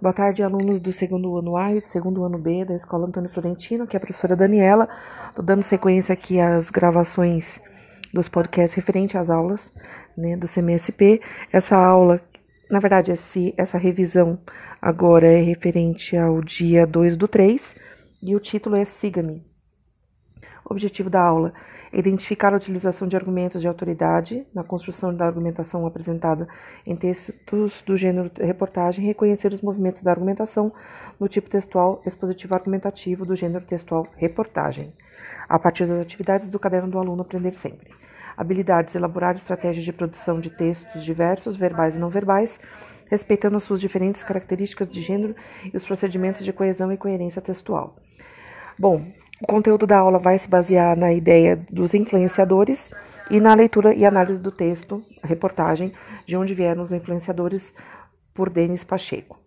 Boa tarde, alunos do segundo ano A e do segundo ano B da Escola Antônio Florentino, que é a professora Daniela. Estou dando sequência aqui às gravações dos podcasts referente às aulas né, do CMSP. Essa aula, na verdade, esse, essa revisão agora é referente ao dia 2 do 3 e o título é Siga-me. Objetivo da aula é identificar a utilização de argumentos de autoridade na construção da argumentação apresentada em textos do gênero reportagem reconhecer os movimentos da argumentação no tipo textual expositivo argumentativo do gênero textual reportagem, a partir das atividades do caderno do aluno Aprender Sempre. Habilidades: elaborar estratégias de produção de textos diversos, verbais e não verbais, respeitando as suas diferentes características de gênero e os procedimentos de coesão e coerência textual. Bom, o conteúdo da aula vai se basear na ideia dos influenciadores e na leitura e análise do texto, reportagem, de onde vieram os influenciadores, por Denis Pacheco.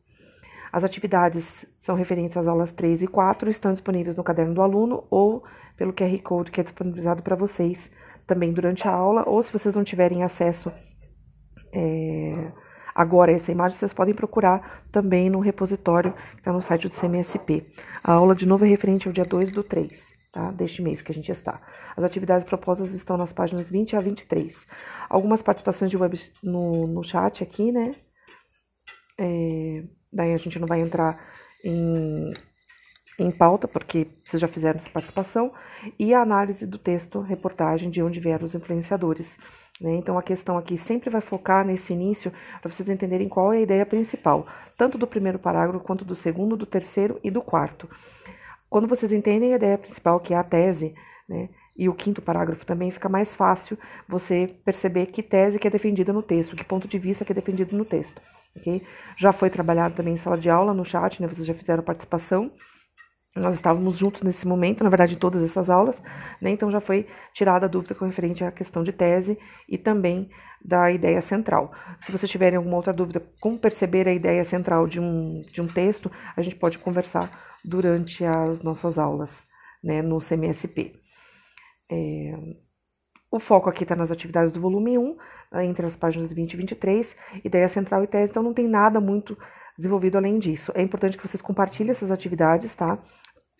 As atividades são referentes às aulas 3 e 4, estão disponíveis no caderno do aluno ou pelo QR Code que é disponibilizado para vocês também durante a aula, ou se vocês não tiverem acesso é, agora essa imagem, vocês podem procurar também no repositório que está no site do CMSP. A aula, de novo, é referente ao dia 2 do 3, tá? Deste mês que a gente está. As atividades propostas estão nas páginas 20 a 23. Algumas participações de web no, no chat aqui, né? É, daí a gente não vai entrar em, em pauta, porque vocês já fizeram essa participação. E a análise do texto, reportagem, de onde vieram os influenciadores. Né? Então, a questão aqui sempre vai focar nesse início para vocês entenderem qual é a ideia principal, tanto do primeiro parágrafo quanto do segundo, do terceiro e do quarto. Quando vocês entendem a ideia principal, que é a tese, né, e o quinto parágrafo também, fica mais fácil você perceber que tese que é defendida no texto, que ponto de vista que é defendido no texto. Okay? Já foi trabalhado também em sala de aula, no chat, né, vocês já fizeram participação. Nós estávamos juntos nesse momento, na verdade, em todas essas aulas, né? então já foi tirada a dúvida com referente à questão de tese e também da ideia central. Se vocês tiverem alguma outra dúvida, como perceber a ideia central de um, de um texto, a gente pode conversar durante as nossas aulas né, no CMSP. É, o foco aqui está nas atividades do volume 1, entre as páginas 20 e 23, ideia central e tese, então não tem nada muito desenvolvido além disso. É importante que vocês compartilhem essas atividades, tá?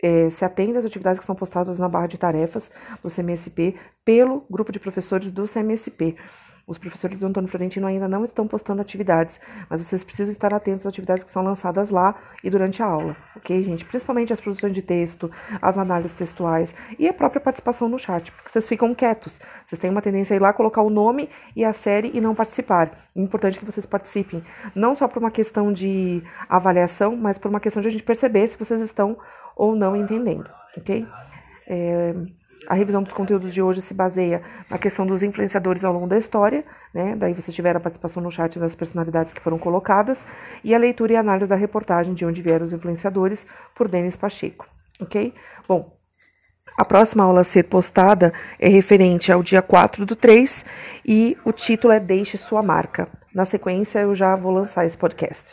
É, se atende às atividades que são postadas na barra de tarefas do CMSP pelo grupo de professores do CMSP. Os professores do Antônio Florentino ainda não estão postando atividades, mas vocês precisam estar atentos às atividades que são lançadas lá e durante a aula, ok, gente? Principalmente as produções de texto, as análises textuais e a própria participação no chat, porque vocês ficam quietos. Vocês têm uma tendência a ir lá colocar o nome e a série e não participar. É importante que vocês participem, não só por uma questão de avaliação, mas por uma questão de a gente perceber se vocês estão ou não entendendo, ok? É, a revisão dos conteúdos de hoje se baseia na questão dos influenciadores ao longo da história, né? Daí vocês tiveram a participação no chat das personalidades que foram colocadas e a leitura e análise da reportagem de onde vieram os influenciadores por Denis Pacheco, ok? Bom, a próxima aula a ser postada é referente ao dia 4 do 3 e o título é Deixe Sua Marca. Na sequência, eu já vou lançar esse podcast.